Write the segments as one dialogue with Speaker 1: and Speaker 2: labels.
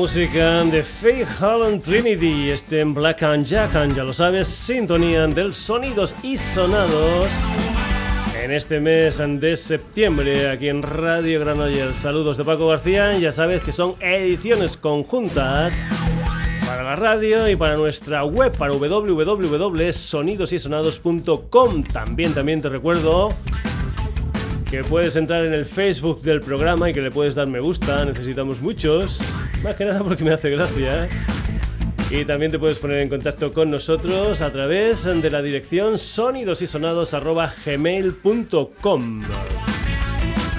Speaker 1: Música de Faith Holland Trinity, este en Black and Jack, ya lo sabes, sintonía del sonidos y sonados en este mes de septiembre aquí en Radio Granollers. Saludos de Paco García, ya sabes que son ediciones conjuntas para la radio y para nuestra web para www.sonidosysonados.com. También también te recuerdo que puedes entrar en el Facebook del programa y que le puedes dar me gusta, necesitamos muchos, más que nada porque me hace gracia. Y también te puedes poner en contacto con nosotros a través de la dirección sonidosysonados.gmail.com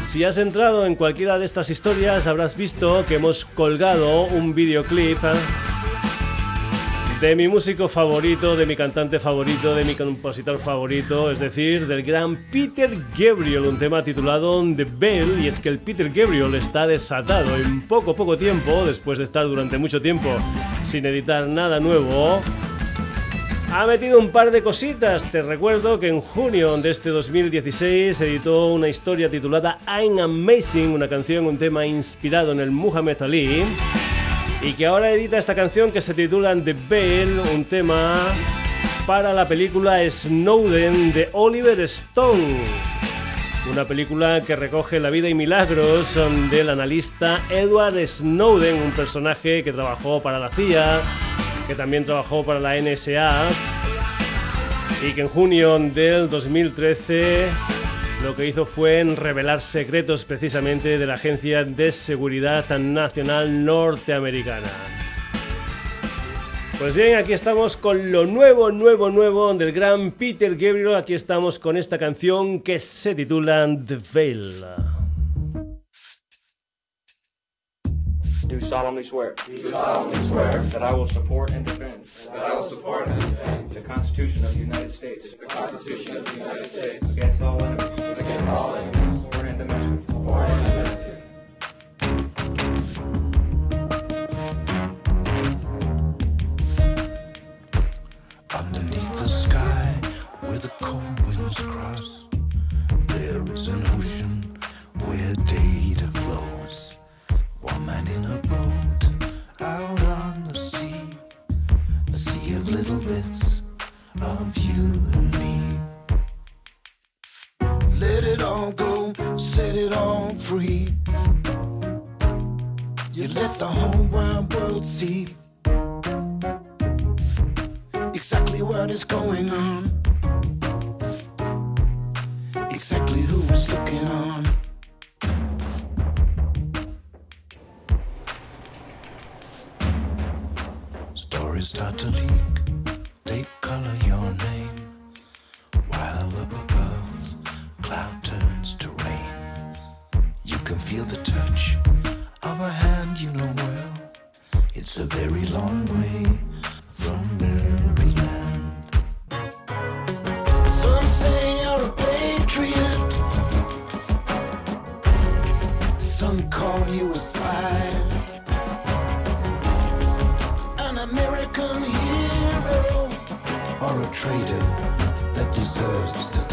Speaker 1: Si has entrado en cualquiera de estas historias habrás visto que hemos colgado un videoclip de mi músico favorito, de mi cantante favorito, de mi compositor favorito, es decir, del gran Peter Gabriel, un tema titulado The Bell, y es que el Peter Gabriel está desatado en poco, poco tiempo, después de estar durante mucho tiempo sin editar nada nuevo. Ha metido un par de cositas. Te recuerdo que en junio de este 2016 editó una historia titulada I'm Amazing, una canción, un tema inspirado en el Muhammad Ali y que ahora edita esta canción que se titula The Bell, un tema para la película Snowden de Oliver Stone. Una película que recoge la vida y milagros del analista Edward Snowden, un personaje que trabajó para la CIA, que también trabajó para la NSA y que en junio del 2013 lo que hizo fue revelar secretos precisamente de la Agencia de Seguridad Nacional Norteamericana. Pues bien, aquí estamos con lo nuevo, nuevo, nuevo del gran Peter Gabriel. Aquí estamos con esta canción que se titula The Veil.
Speaker 2: Solemnly swear.
Speaker 3: Do solemnly swear
Speaker 2: that I will support and defend.
Speaker 3: That I will support and defend
Speaker 2: the Constitution of the United States.
Speaker 3: The Constitution of the United States
Speaker 2: against all enemies.
Speaker 3: Against all enemies.
Speaker 2: Foreign and domestic.
Speaker 3: Foreign and domestic.
Speaker 4: Underneath the sky, where the cold winds cross, there is an ocean where data flows. One man in a boat out on the sea, a sea of little bits of you and me. Let it all go, set it all free. You let the whole wide world see exactly what is going on, exactly who is looking on. Stories start to leak, they color your name, while up above, cloud turns to rain. You can feel the touch of a hand you know well. It's a very long way traitor that deserves to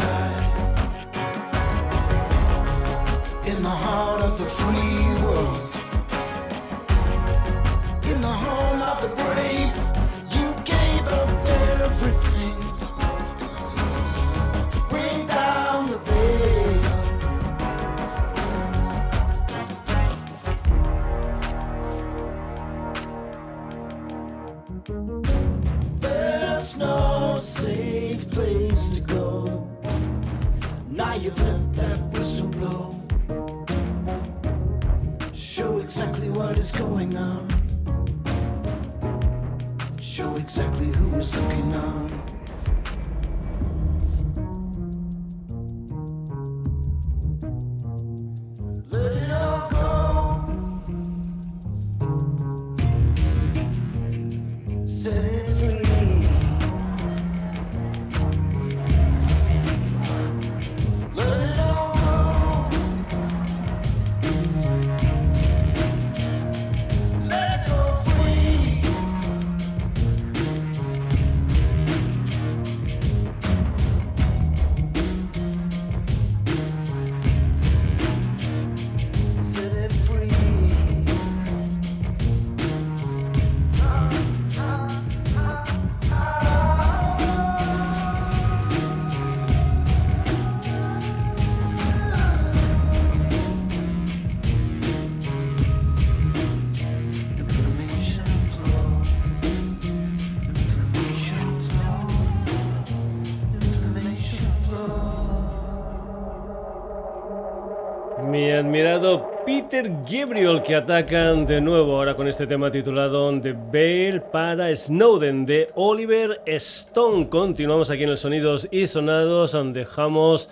Speaker 1: Peter Gabriel que atacan de nuevo ahora con este tema titulado The Veil para Snowden de Oliver Stone. Continuamos aquí en el Sonidos y Sonados, dejamos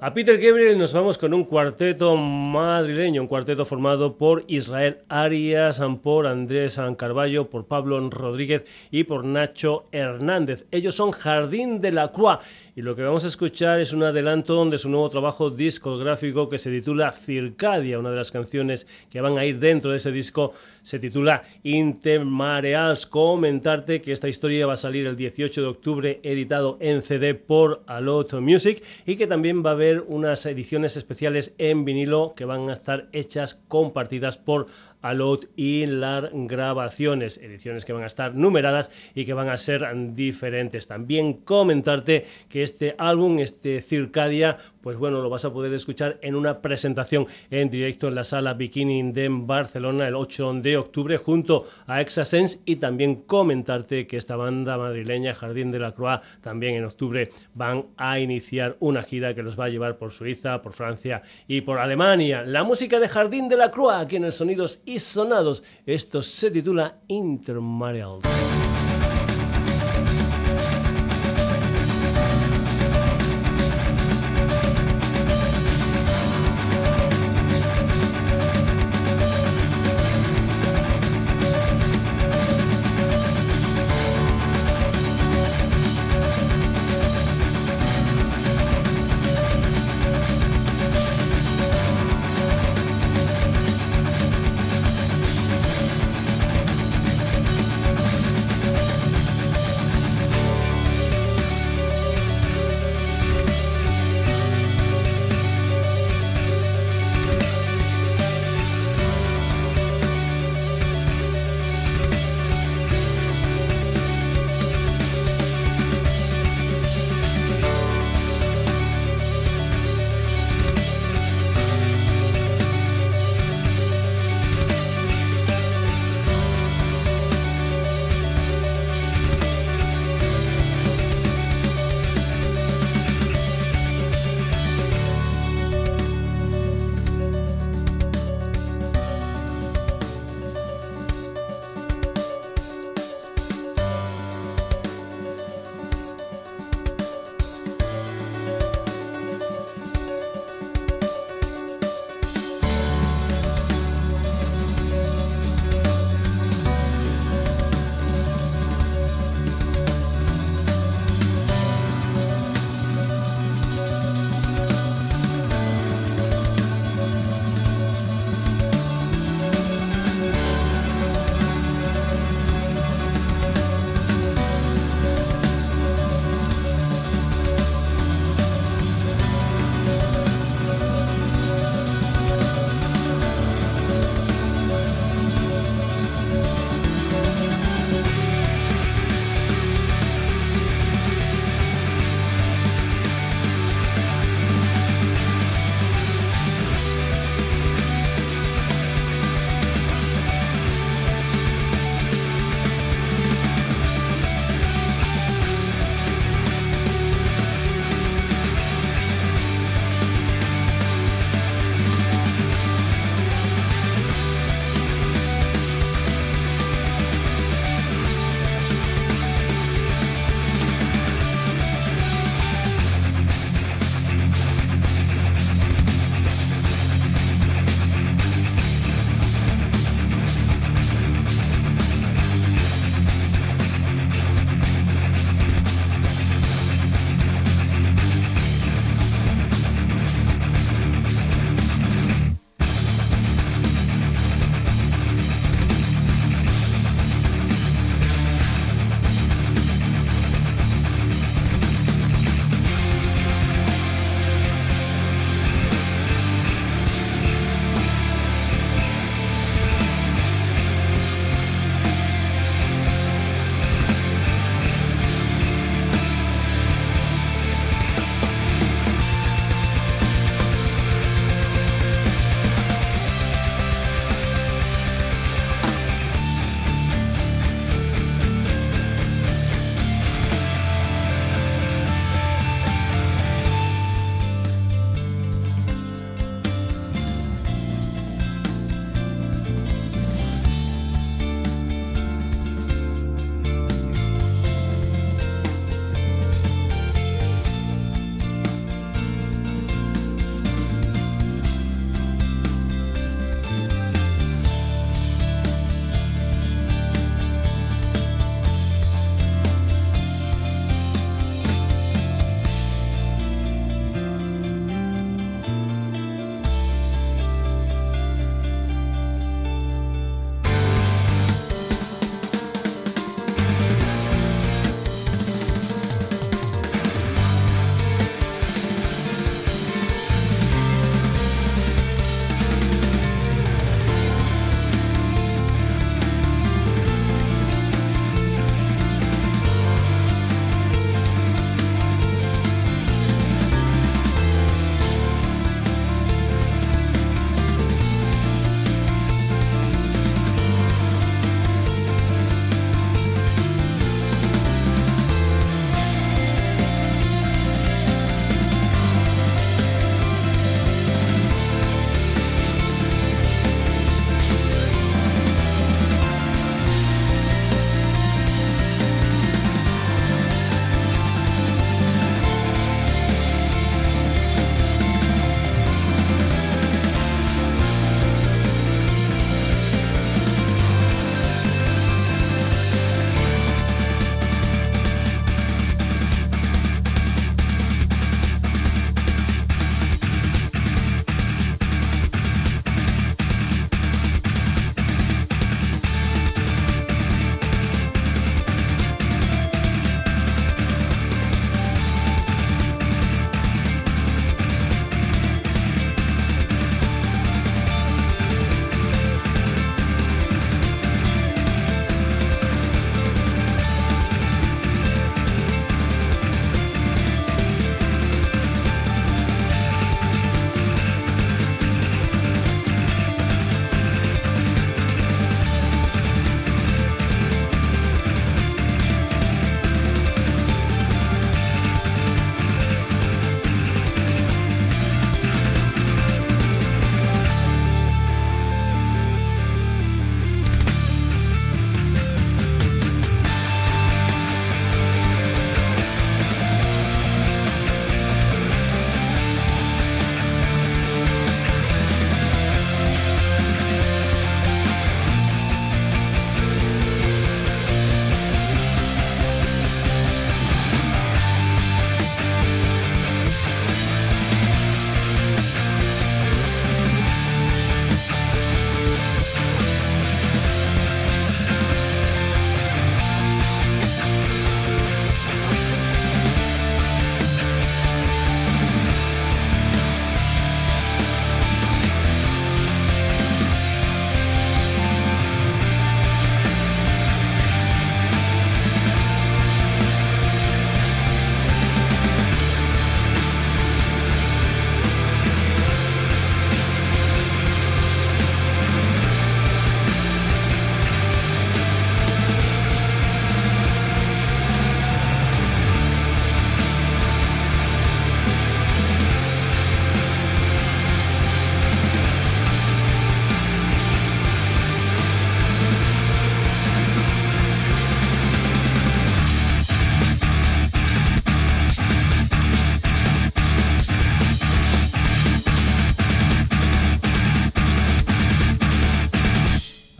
Speaker 1: a Peter Gabriel nos vamos con un cuarteto madrileño, un cuarteto formado por Israel Arias, por Andrés Carballo, por Pablo Rodríguez y por Nacho Hernández. Ellos son Jardín de la Croix y lo que vamos a escuchar es un adelanto de su nuevo trabajo discográfico que se titula Circadia, una de las canciones que van a ir dentro de ese disco se titula Intermareals. Comentarte que esta historia va a salir el 18 de octubre editado en CD por Alot Music y que también va a haber unas ediciones especiales en vinilo que van a estar hechas compartidas por Alot y las grabaciones, ediciones que van a estar numeradas y que van a ser diferentes. También comentarte que este álbum, este Circadia, pues bueno, lo vas a poder escuchar en una presentación en directo en la sala Bikini de Barcelona el 8 de octubre junto a Exasense y también comentarte que esta banda madrileña Jardín de la Croix también en octubre van a iniciar una gira que los va a llevar por Suiza, por Francia y por Alemania. La música de Jardín de la Croix aquí en el Sonidos y Sonados. Esto se titula Intermarial.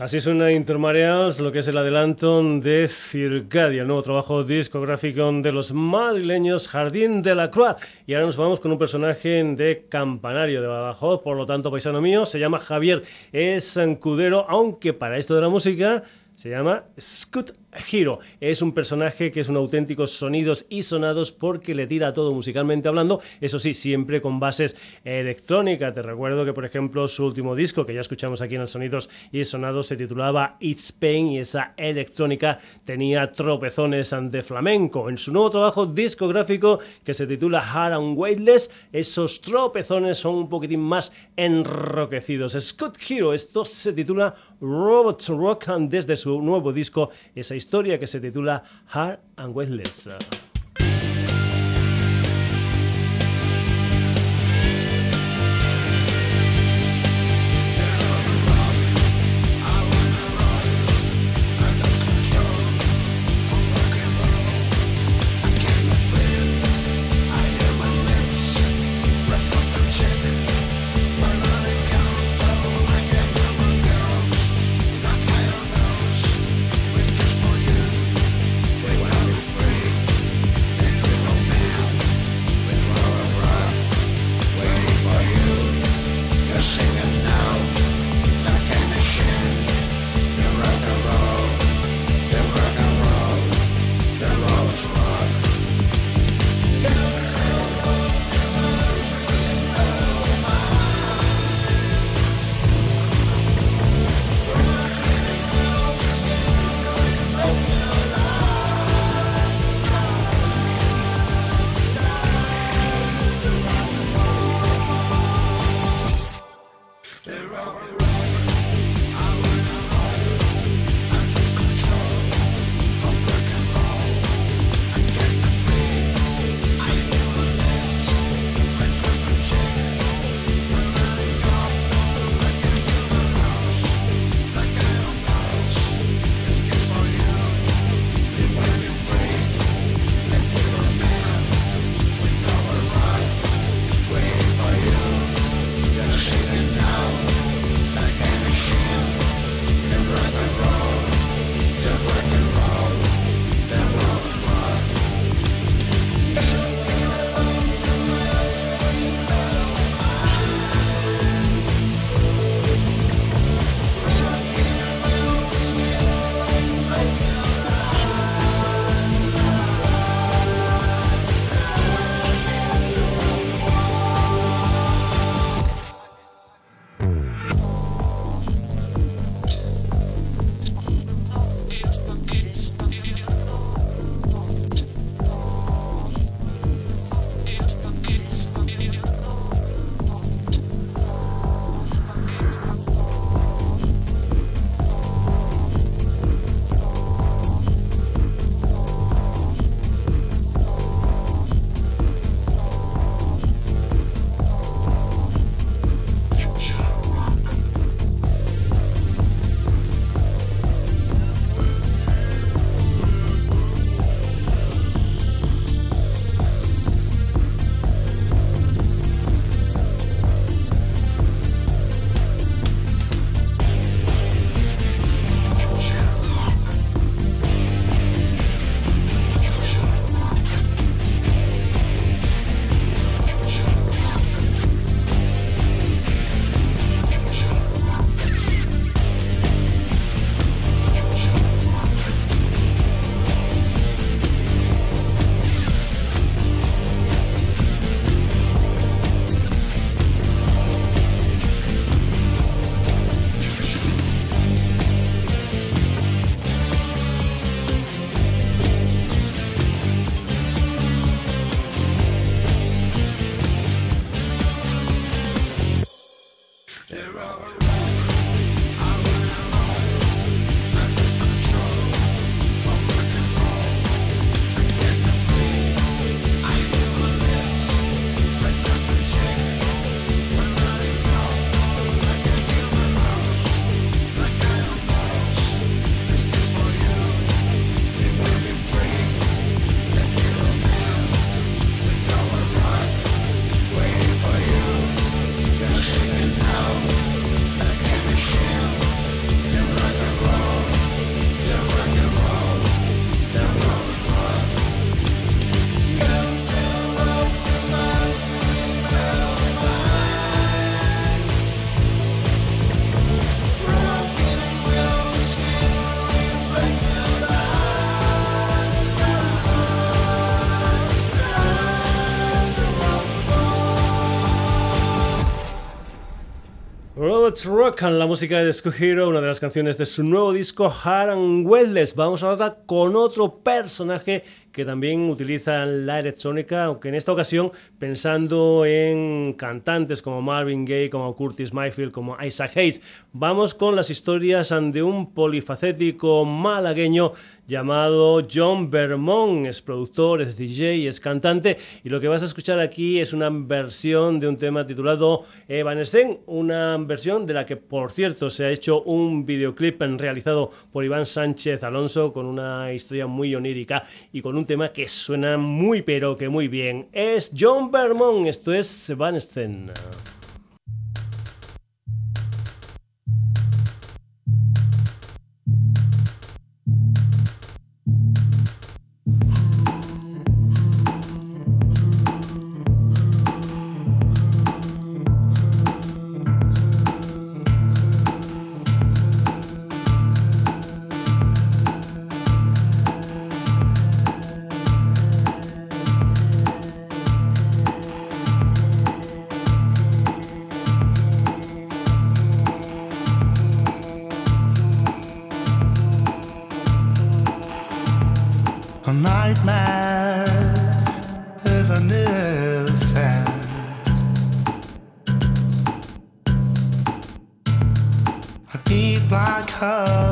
Speaker 1: Así suena Intermareas, lo que es el adelanto de Circadia, el nuevo trabajo discográfico de los madrileños Jardín de la Croix. Y ahora nos vamos con un personaje de Campanario de Badajoz, por lo tanto, paisano mío, se llama Javier, es cudero, aunque para esto de la música se llama Scoot Hero. Es un personaje que es un auténtico sonidos y sonados porque le tira todo musicalmente hablando, eso sí, siempre con bases electrónicas. Te recuerdo que, por ejemplo, su último disco, que ya escuchamos aquí en el Sonidos y Sonados, se titulaba It's Pain y esa electrónica tenía tropezones de flamenco. En su nuevo trabajo discográfico, que se titula Hard and Weightless, esos tropezones son un poquitín más enroquecidos. Scott Hero, esto se titula Robots Rock desde su nuevo disco, esa historia que se titula Hard and Weightless. Velvet Rock, la música de Disco Hero, una de las canciones de su nuevo disco Hard and Weightless. Vamos ahora con otro personaje que también utilizan la electrónica, aunque en esta ocasión pensando en cantantes como Marvin Gaye, como Curtis Mayfield, como Isaac Hayes. Vamos con las historias de un polifacético malagueño llamado John Vermont, es productor, es DJ, es cantante y lo que vas a escuchar aquí es una versión de un tema titulado Evanescent, una versión de la que por cierto se ha hecho un videoclip realizado por Iván Sánchez Alonso con una historia muy onírica y con un tema que suena muy pero que muy bien. Es John Vermont, esto es Sebastian. nightmare ever Nielsen. A deep black hole.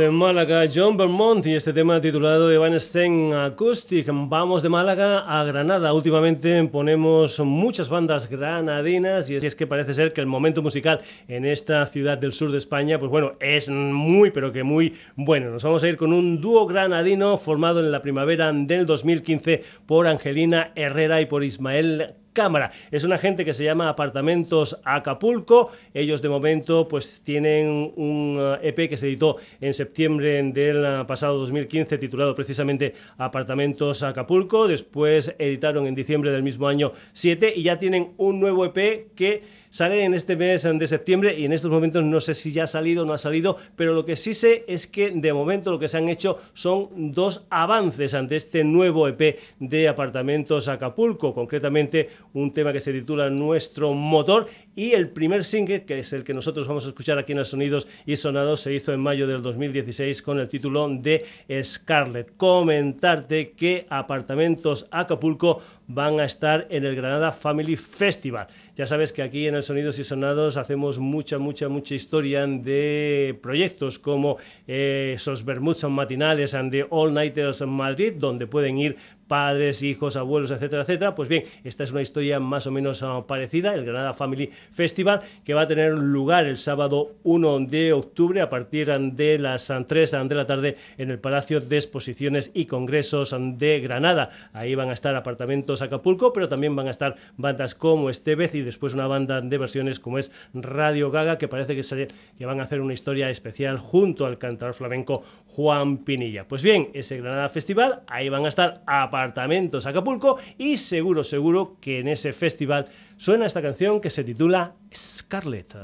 Speaker 1: De Málaga, John Vermont y este tema titulado Evanescent Acoustic. Vamos de Málaga a Granada. Últimamente ponemos muchas bandas granadinas y es que parece ser que el momento musical en esta ciudad del sur de España, pues bueno, es muy pero que muy bueno. Nos vamos a ir con un dúo granadino formado en la primavera del 2015 por Angelina Herrera y por Ismael cámara. Es una gente que se llama Apartamentos Acapulco. Ellos de momento pues tienen un EP eh, e que se editó en septiembre del eh, pasado 2015 titulado precisamente Apartamentos Acapulco. Después editaron en diciembre del mismo año 7 y ya tienen un nuevo EP que Sale en este mes de septiembre y en estos momentos no sé si ya ha salido o no ha salido, pero lo que sí sé es que de momento lo que se han hecho son dos avances ante este nuevo EP de apartamentos Acapulco, concretamente un tema que se titula Nuestro Motor y el primer single, que es el que nosotros vamos a escuchar aquí en los Sonidos y Sonados, se hizo en mayo del 2016 con el título de Scarlet. Comentarte que Apartamentos Acapulco van a estar en el Granada Family Festival. Ya sabes que aquí en el Sonidos y Sonados hacemos mucha, mucha, mucha historia de proyectos como eh, esos Bermuds matinales and the All Nighters Madrid, donde pueden ir padres, hijos, abuelos, etcétera, etcétera. Pues bien, esta es una historia más o menos ah, parecida, el Granada Family Festival, que va a tener lugar el sábado 1 de octubre a partir de las 3 de la tarde en el Palacio de Exposiciones y Congresos de Granada. Ahí van a estar apartamentos Acapulco, pero también van a estar bandas como Estevez y después una banda de versiones como es Radio Gaga, que parece que, que van a hacer una historia especial junto al cantador flamenco Juan Pinilla. Pues bien, ese Granada Festival, ahí van a estar a Apartamentos Acapulco y seguro, seguro que en ese festival suena esta canción que se titula Scarlett.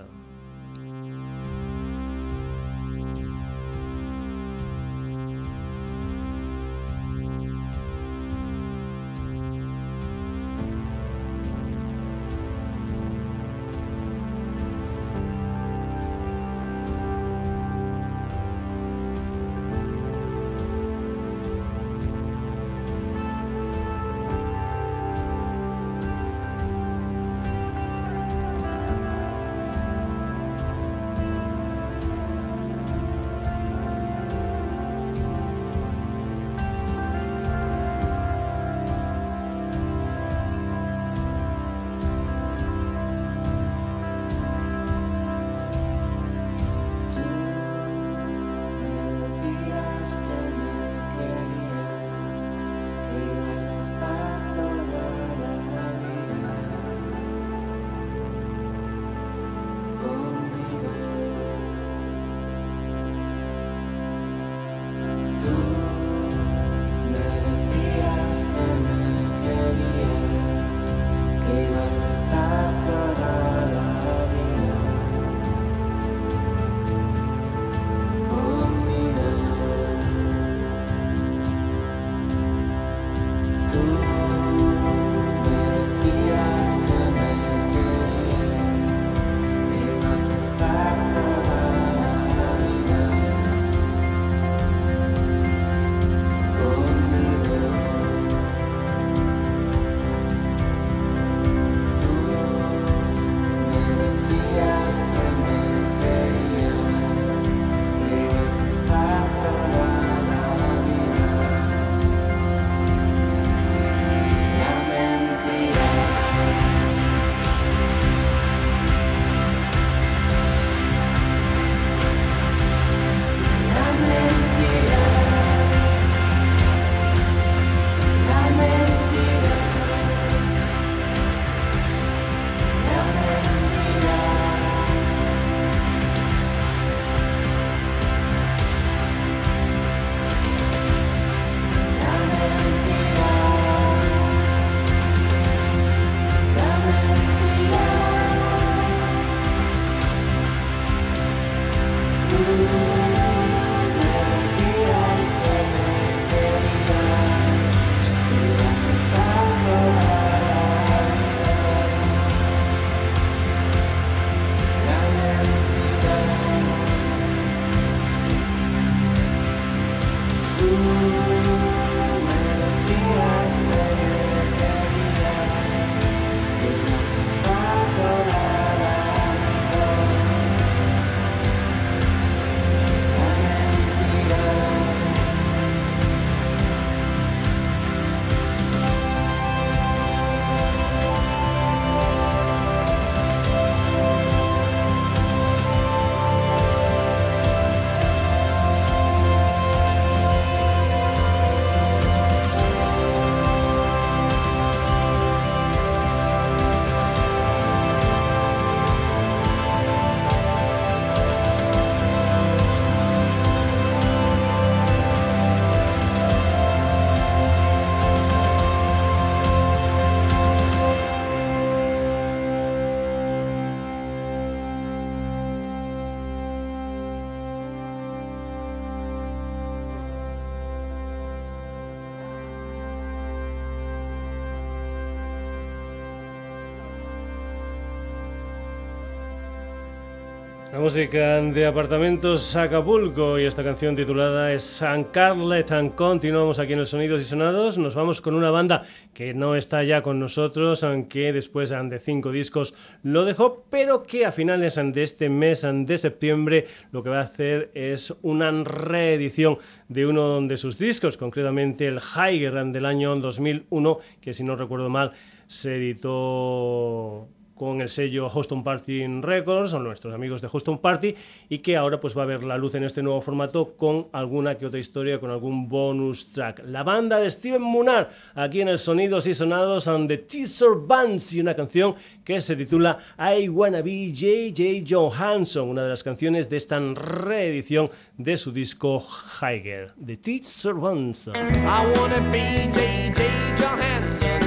Speaker 1: Música de Apartamentos Acapulco y esta canción titulada es San Carlet. Continuamos aquí en el Sonidos y Sonados. Nos vamos con una banda que no está ya con nosotros, aunque después de cinco discos lo dejó, pero que a finales de este mes de septiembre lo que va a hacer es una reedición de uno de sus discos, concretamente el Higher del año 2001, que si no recuerdo mal se editó con el sello Houston Party Records, son nuestros amigos de Houston Party, y que ahora pues va a ver la luz en este nuevo formato con alguna que otra historia, con algún bonus track. La banda de Steven Munar, aquí en el Sonidos y Sonados and the Teaser Bands, y una canción que se titula I Wanna Be J.J. Johansson, una de las canciones de esta reedición de su disco Higher, The Teaser Bands.
Speaker 5: I wanna be J.J. Johansson,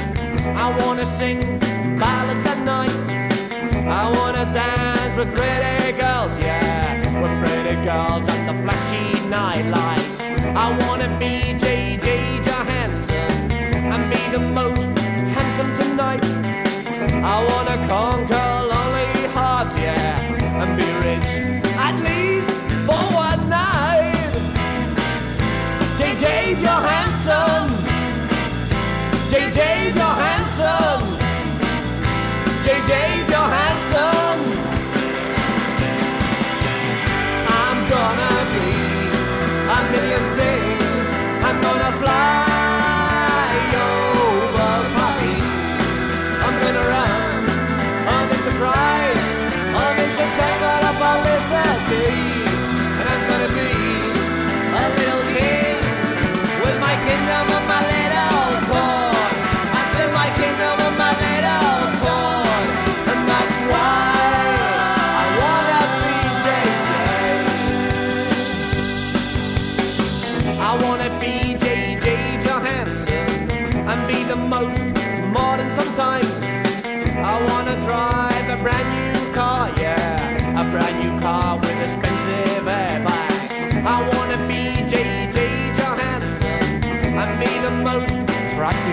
Speaker 5: I wanna sing ballads at night. I wanna dance with pretty girls, yeah, with pretty girls and the flashy night lights. I wanna be J.J. Johansson and be the most handsome tonight. I wanna conquer lonely hearts, yeah, and be rich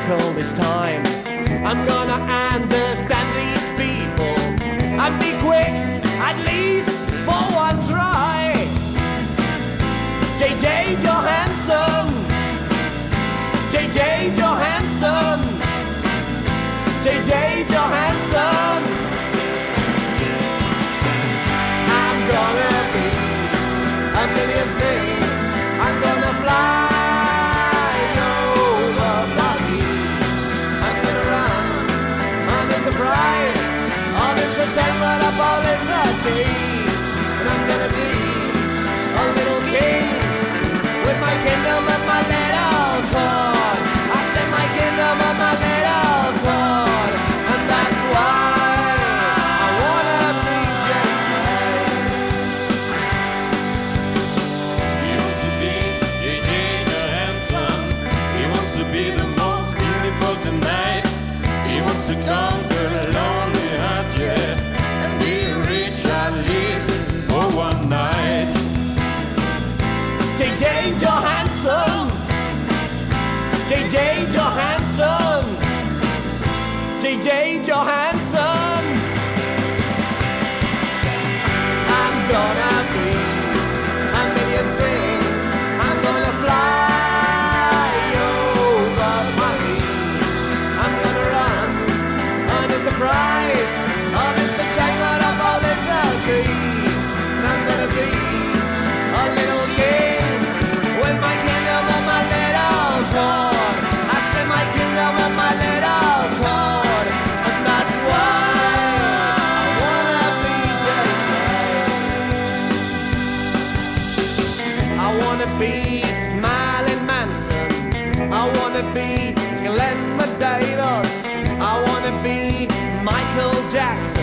Speaker 5: practical this time. I'm gonna understand these people and be quick, at least for one try. JJ Johansson, JJ Johansson, JJ Johansson. JJ
Speaker 6: Johansson.
Speaker 5: I'm gonna Michael Jackson.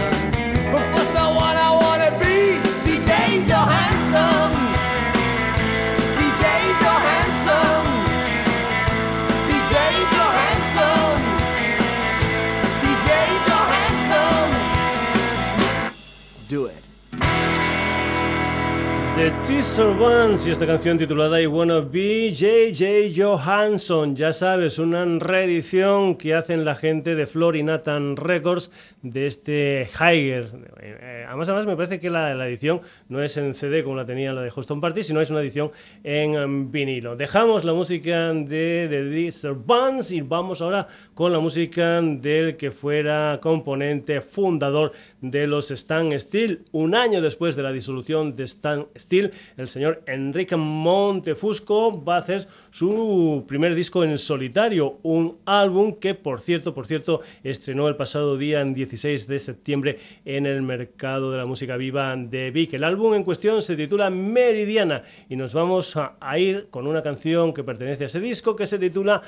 Speaker 1: The Teaser Ones y esta canción titulada I Wanna Be J.J. Johansson. Ya sabes, una reedición que hacen la gente de Flor y Nathan Records de este Haiger. Eh, además, además, me parece que la, la edición no es en CD como la tenía la de Houston Party, sino es una edición en vinilo. Dejamos la música de The Teaser Ones y vamos ahora con la música del que fuera componente fundador de los Stan Steel. Un año después de la disolución de Stan Steel, el señor Enrique Montefusco va a hacer su primer disco en solitario, un álbum que, por cierto, por cierto, estrenó el pasado día en 16 de septiembre en el mercado de la música viva de Vic. El álbum en cuestión se titula Meridiana y nos vamos a, a ir con una canción que pertenece a ese disco que se titula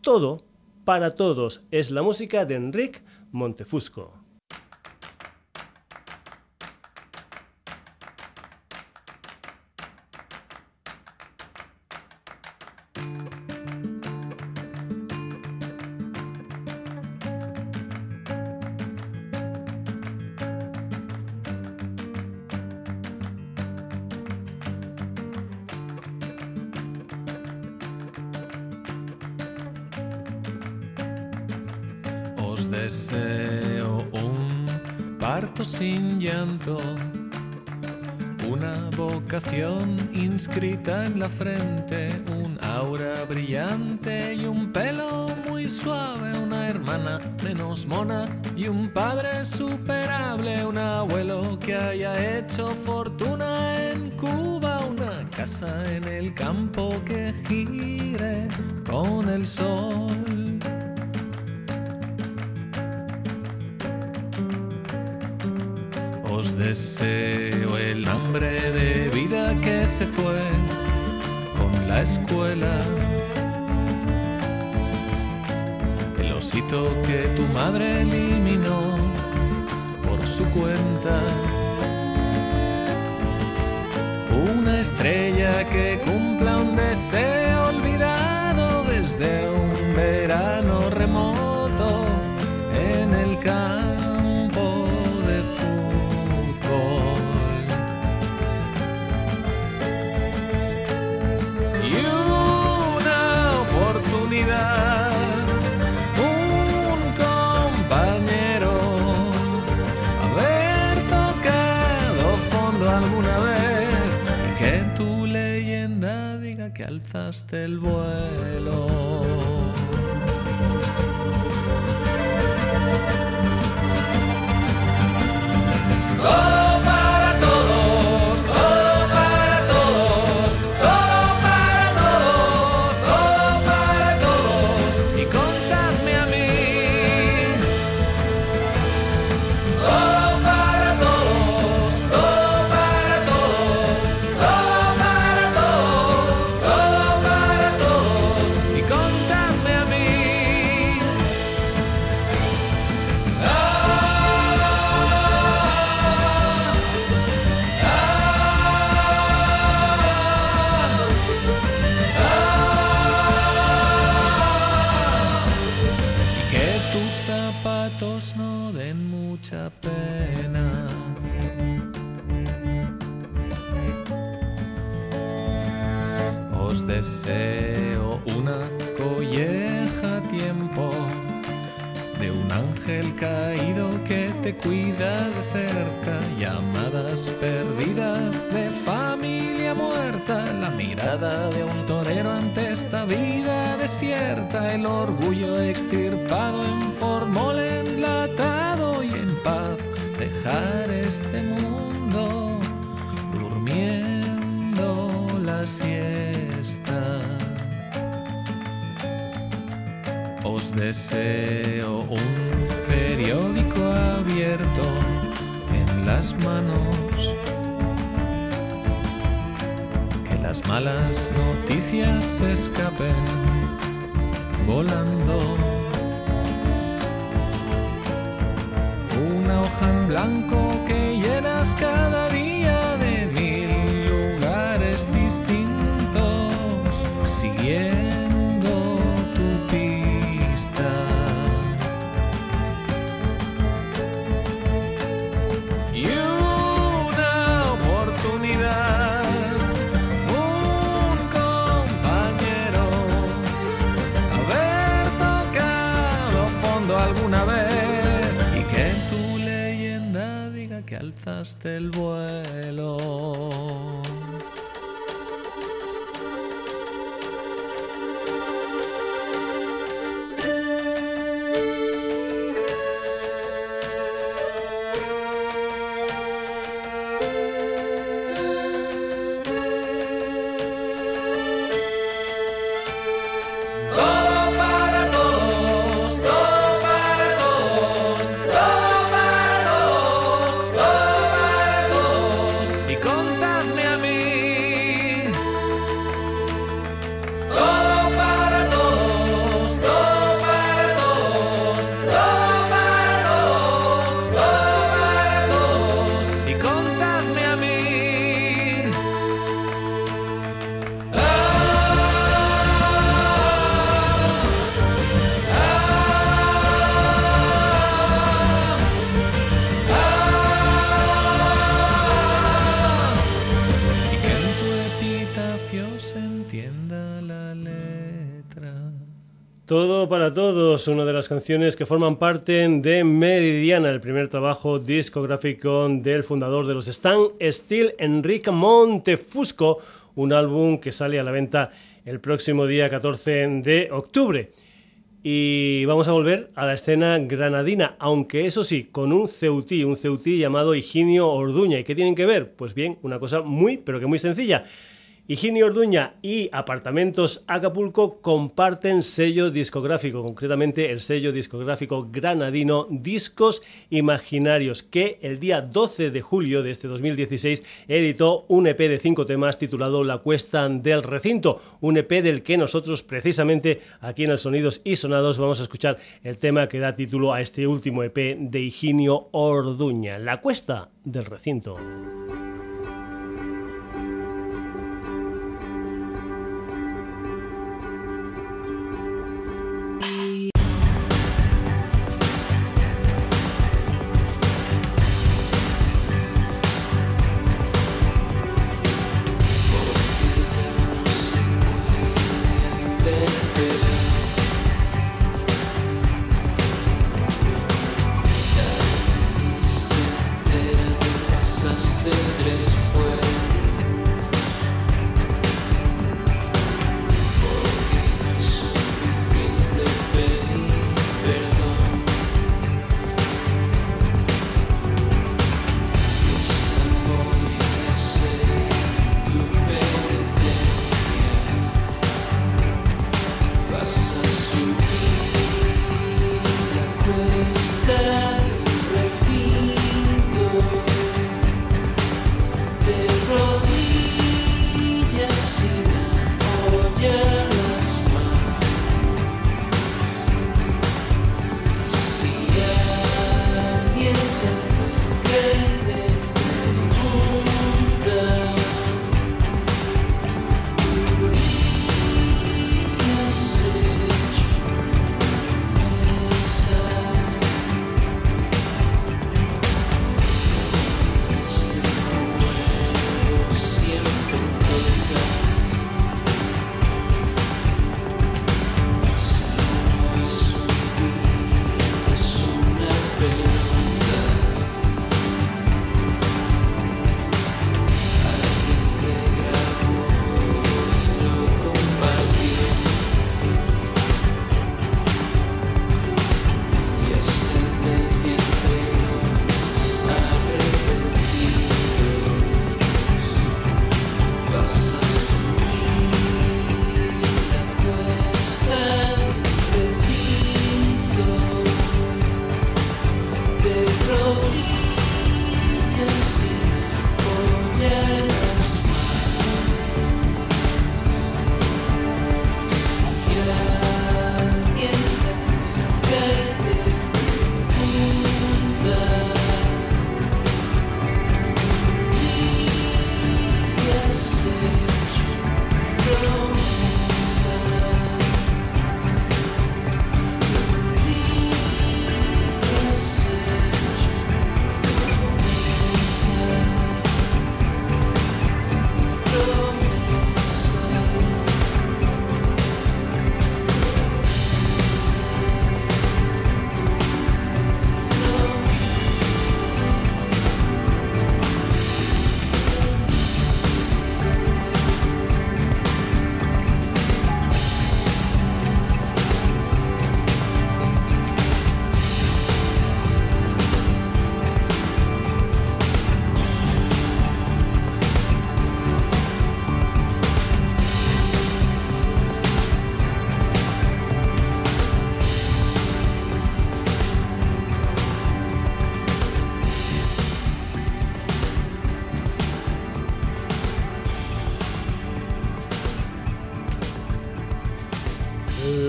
Speaker 1: Todo para todos. Es la música de Enrique Montefusco.
Speaker 7: Mona y un padre superable, un abuelo que haya hecho fortuna en Cuba, una casa en el campo que gire con el sol. Os deseo el hambre de vida que se fue con la escuela. Osito que tu madre eliminó por su cuenta. Una estrella que cumpla un deseo olvidado desde un verano alzaste el vuelo. Cuida de cerca, llamadas perdidas de familia muerta, la mirada de un torero ante esta vida desierta, el orgullo extirpado en formol enlatado y en paz dejar este mundo durmiendo la siesta. Os deseo un periódico abierto en las manos. Que las malas noticias se escapen volando. Una hoja en blanco que llenas cada día alzaste el vuelo. Todo para todos,
Speaker 1: una de las canciones que forman parte de Meridiana, el primer trabajo discográfico del fundador de los Stan Steel, Enrique Montefusco, un álbum que sale a la venta el próximo día 14 de octubre. Y vamos a volver a la escena granadina, aunque eso sí, con un ceutí, un ceutí llamado Higinio Orduña. ¿Y qué tienen que ver? Pues bien, una cosa muy, pero que muy sencilla. Higinio Orduña y Apartamentos Acapulco comparten sello discográfico, concretamente el sello discográfico granadino Discos Imaginarios, que el día 12 de julio de este 2016 editó un EP de cinco temas titulado La Cuesta del Recinto, un EP del que nosotros precisamente aquí en el Sonidos y Sonados vamos a escuchar el tema que da título a este último EP de Higinio Orduña, La Cuesta del Recinto.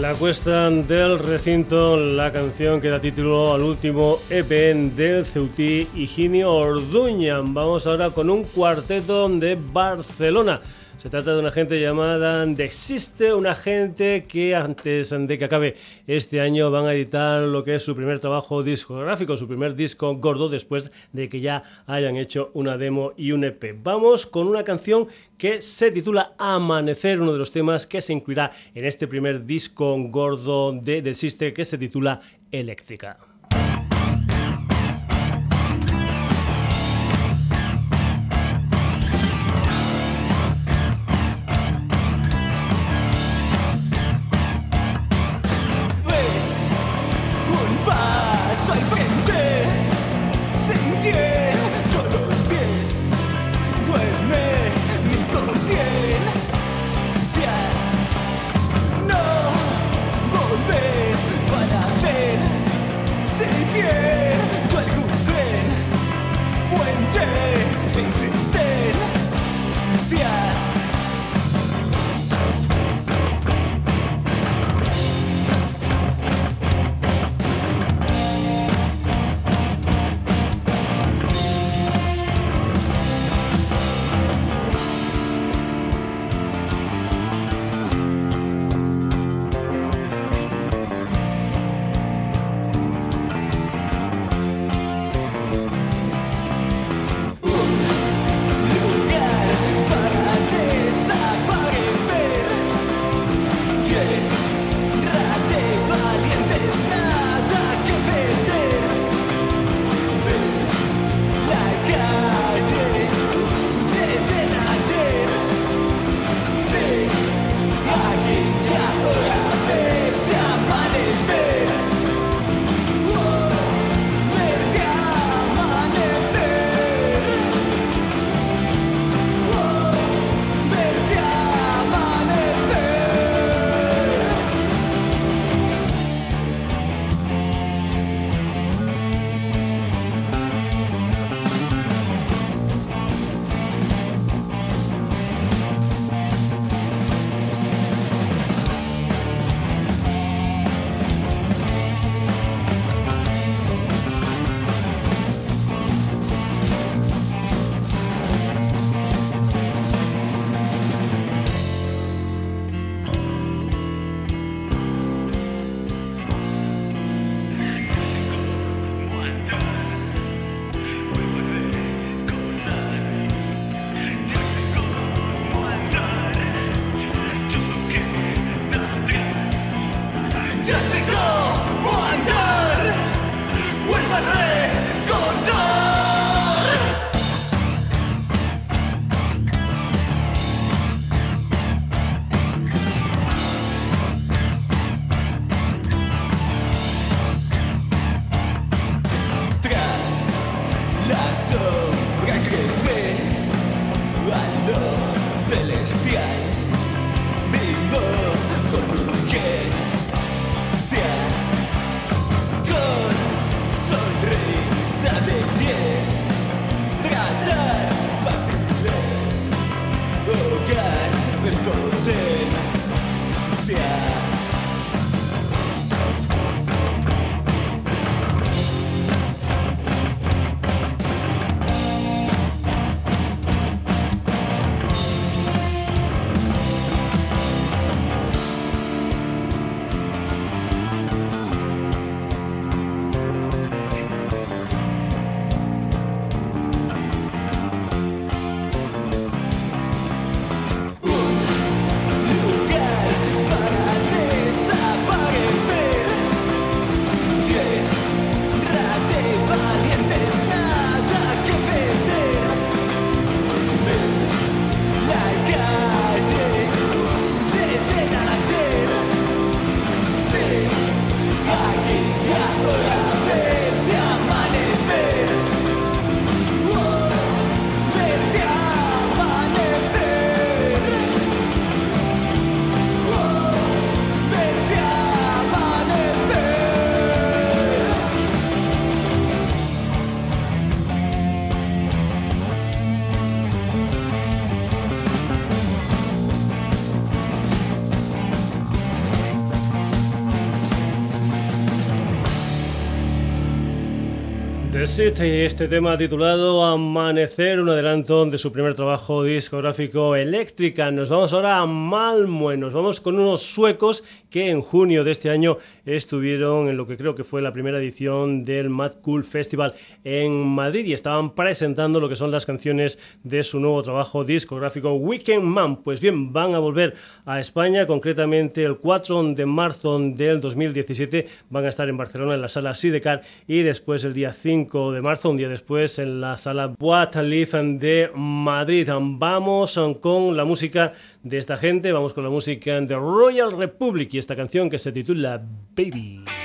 Speaker 1: La del recinto, la canción que da título al último EP del Ceutí Higinio Orduña. Vamos ahora con un cuarteto de Barcelona. Se trata de una gente llamada Desiste, una gente que antes de que acabe este año van a editar lo que es su primer trabajo discográfico, su primer disco gordo después de que ya hayan hecho una demo y un EP. Vamos con una canción que se titula Amanecer, uno de los temas que se incluirá en este primer disco gordo de Desiste que se titula Eléctrica. Este tema titulado Amanecer, un adelanto de su primer trabajo discográfico Eléctrica. Nos vamos ahora a Malmö, nos vamos con unos suecos que en junio de este año estuvieron en lo que creo que fue la primera edición del Mad Cool Festival en Madrid y estaban presentando lo que son las canciones de su nuevo trabajo discográfico Weekend Man. Pues bien, van a volver a España, concretamente el 4 de marzo del 2017 van a estar en Barcelona en la sala Sidecar y después el día 5 de marzo, un día después, en la sala Boat de Madrid. Vamos con la música de esta gente, vamos con la música de Royal Republic y esta canción que se titula Baby.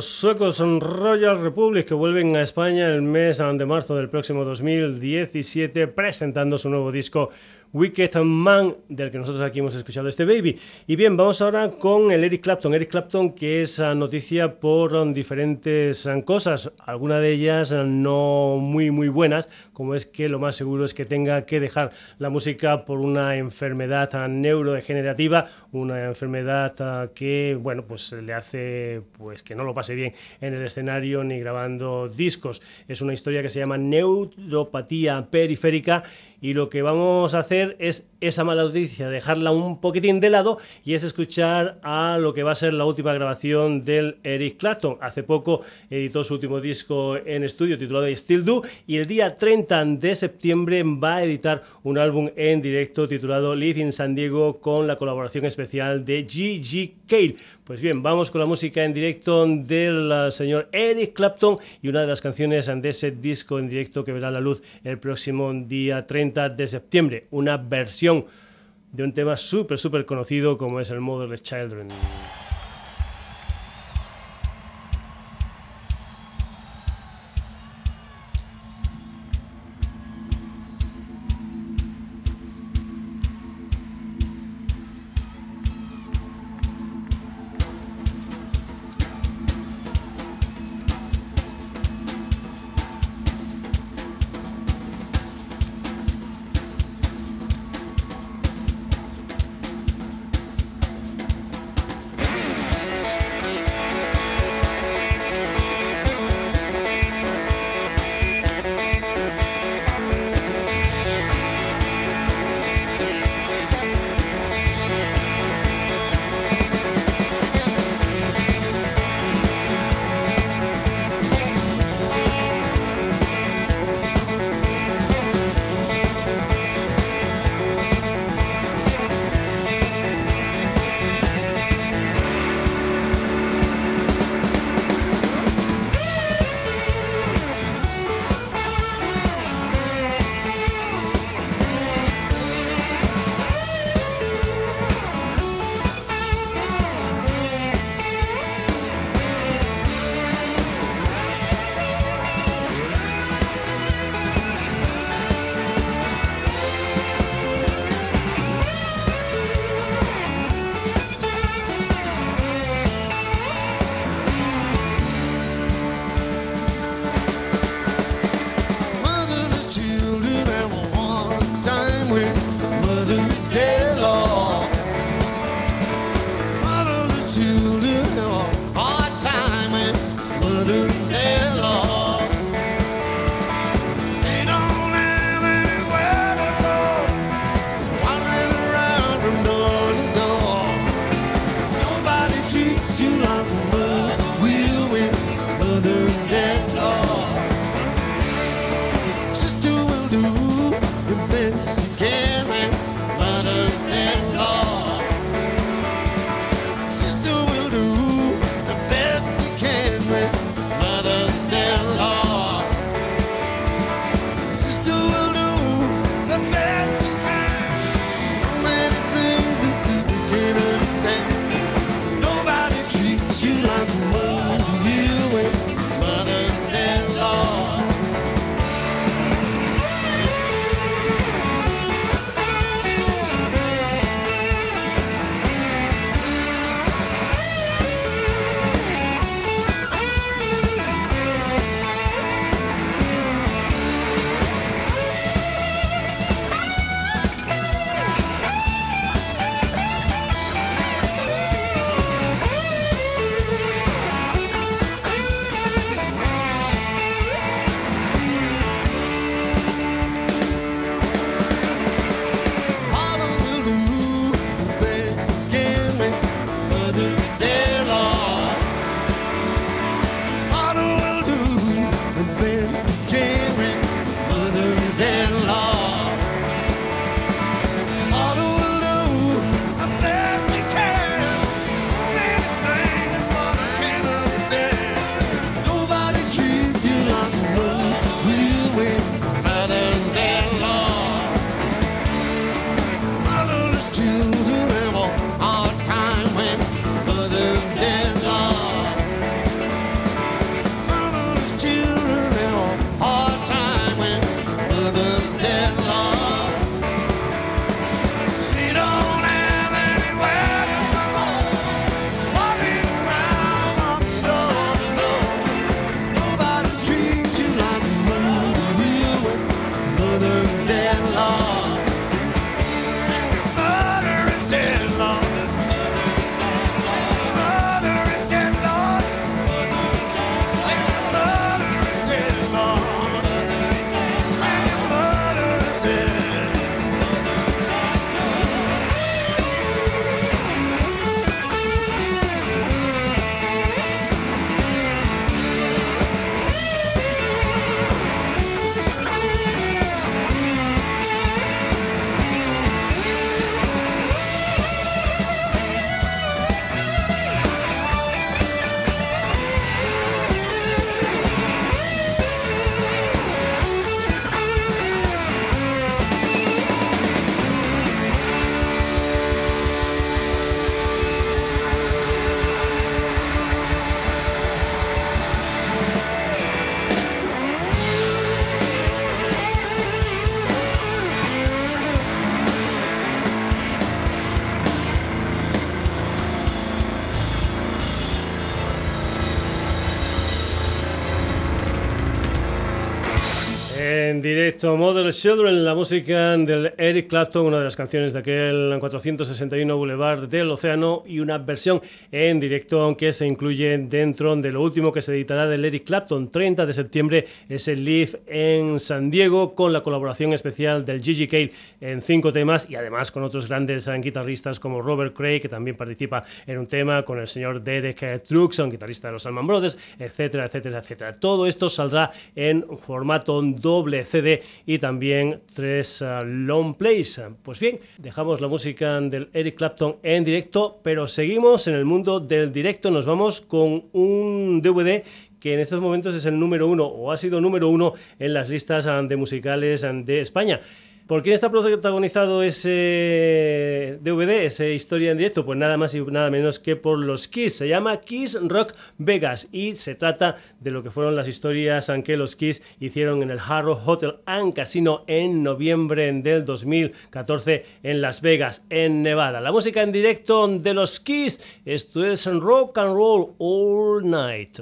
Speaker 1: los suecos son Royal Republic que vuelven a España el mes de marzo del próximo 2017 presentando su nuevo disco Wicked Man, del que nosotros aquí hemos escuchado este baby. Y bien, vamos ahora con el Eric Clapton. Eric Clapton, que es ah, noticia por um, diferentes um, cosas, algunas de ellas no muy, muy buenas, como es que lo más seguro es que tenga que dejar la música por una enfermedad neurodegenerativa, una enfermedad que, bueno, pues le hace pues que no lo pase bien en el escenario ni grabando discos. Es una historia que se llama neuropatía periférica y lo que vamos a hacer es esa mala noticia, dejarla un poquitín de lado y es escuchar a lo que va a ser la última grabación del Eric Clapton. Hace poco editó su último disco en estudio titulado Still Do y el día 30 de septiembre va a editar un álbum en directo titulado Live in San Diego con la colaboración especial de G.G. Cale. Pues bien, vamos con la música en directo del uh, señor Eric Clapton y una de las canciones de ese disco en directo que verá la luz el próximo día 30 de septiembre. Una versión de un tema súper, súper conocido como es el Motherless Children. Directo, Mother Children, la música del Eric Clapton, una de las canciones de aquel 461 Boulevard del Océano y una versión en directo que se incluye dentro de lo último que se editará del Eric Clapton. 30 de septiembre es el Live en San Diego con la colaboración especial del Gigi Cale en cinco temas y además con otros grandes guitarristas como Robert Cray, que también participa en un tema, con el señor Derek Truxon, guitarrista de los Alman Brothers, etcétera, etcétera, etcétera. Todo esto saldrá en formato doble CD y también tres uh, long plays. Pues bien, dejamos la música del Eric Clapton en directo, pero seguimos en el mundo del directo. Nos vamos con un DVD que en estos momentos es el número uno o ha sido número uno en las listas uh, de musicales uh, de España. ¿Por quién está protagonizado ese DVD, esa historia en directo? Pues nada más y nada menos que por los Kiss. Se llama Kiss Rock Vegas y se trata de lo que fueron las historias que los Kiss hicieron en el Harrow Hotel and Casino en noviembre del 2014 en Las Vegas, en Nevada. La música en directo de los Kiss. Esto es Rock and Roll All Night.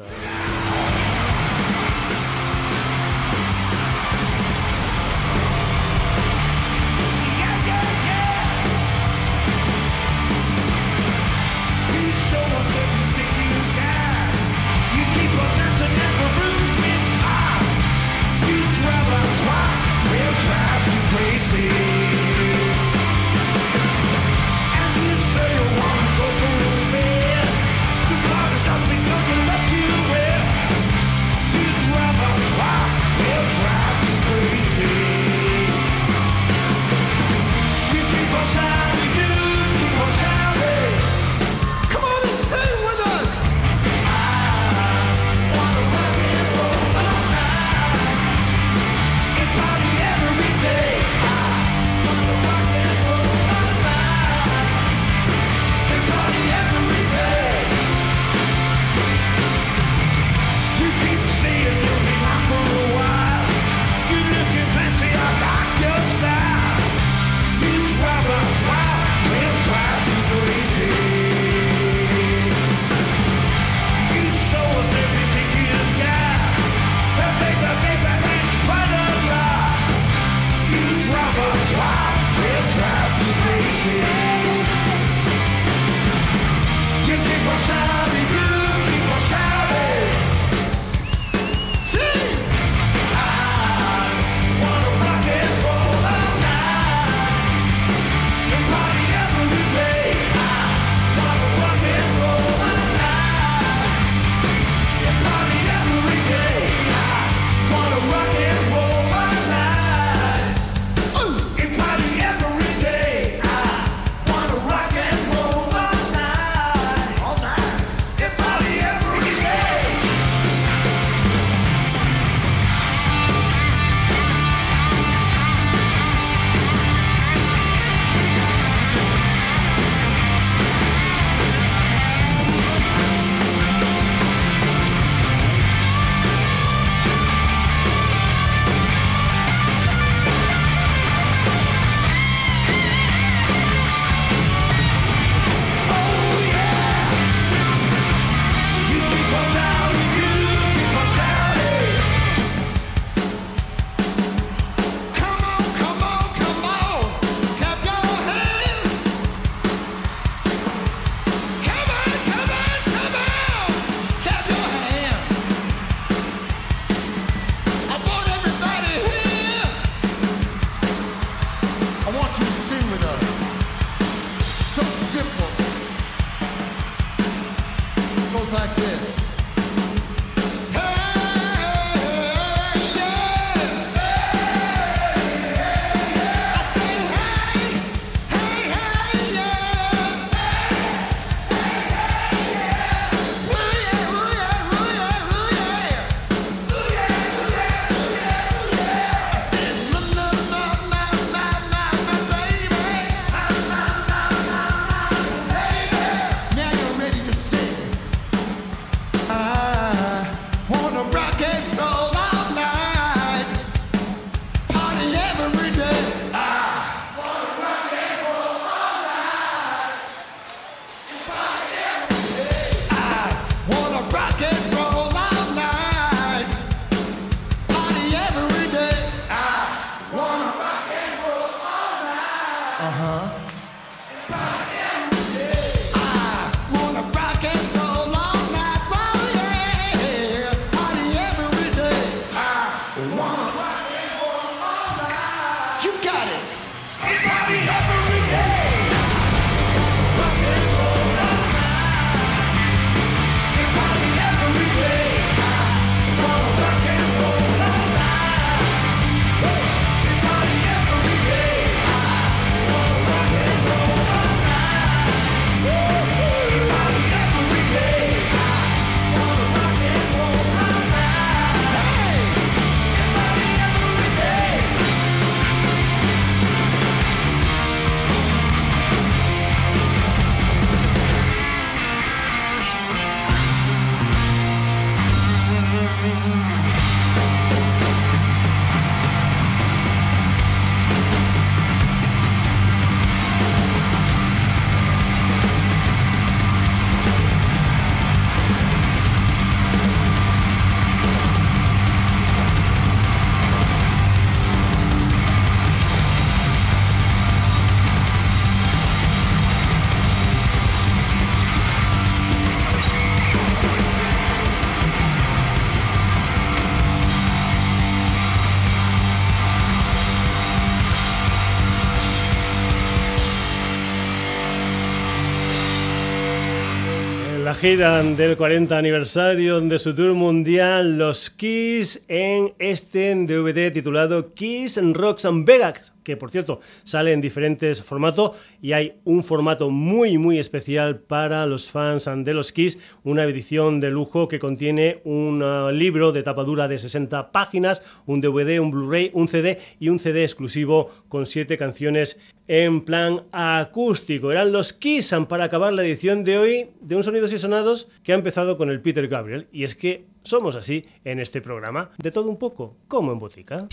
Speaker 1: Gira del 40 aniversario de su tour mundial Los Kiss en este DVD titulado Kiss Rocks and Vegas, que por cierto sale en diferentes formatos y hay un formato muy muy especial para los fans de los Kiss, una edición de lujo que contiene un uh, libro de tapadura de 60 páginas, un DVD, un Blu-ray, un CD y un CD exclusivo con 7 canciones en plan acústico. Eran los Kiss para acabar la edición de hoy de un Sonidos y Sonados que ha empezado con el Peter Gabriel. Y es que somos así en este programa, de todo un poco, como en botica.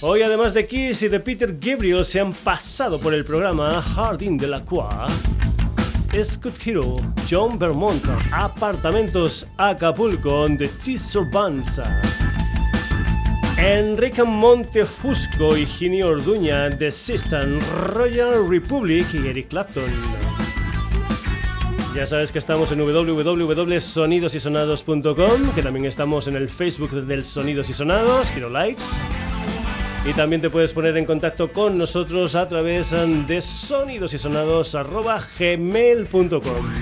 Speaker 1: Hoy, además de Kiss y de Peter Gabriel, se han pasado por el programa Hardin de la Croix, Scott Hero, John Vermont, Apartamentos Acapulco, The Teaser Banza. Enrique Montefusco y Ginny Orduña de System, Royal Republic y Eric Clapton. Ya sabes que estamos en www.sonidosysonados.com, que también estamos en el Facebook del Sonidos y Sonados, quiero likes. Y también te puedes poner en contacto con nosotros a través de sonidosysonados.gmail.com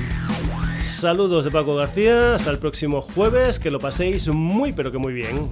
Speaker 1: Saludos de Paco García, hasta el próximo jueves, que lo paséis muy pero que muy bien.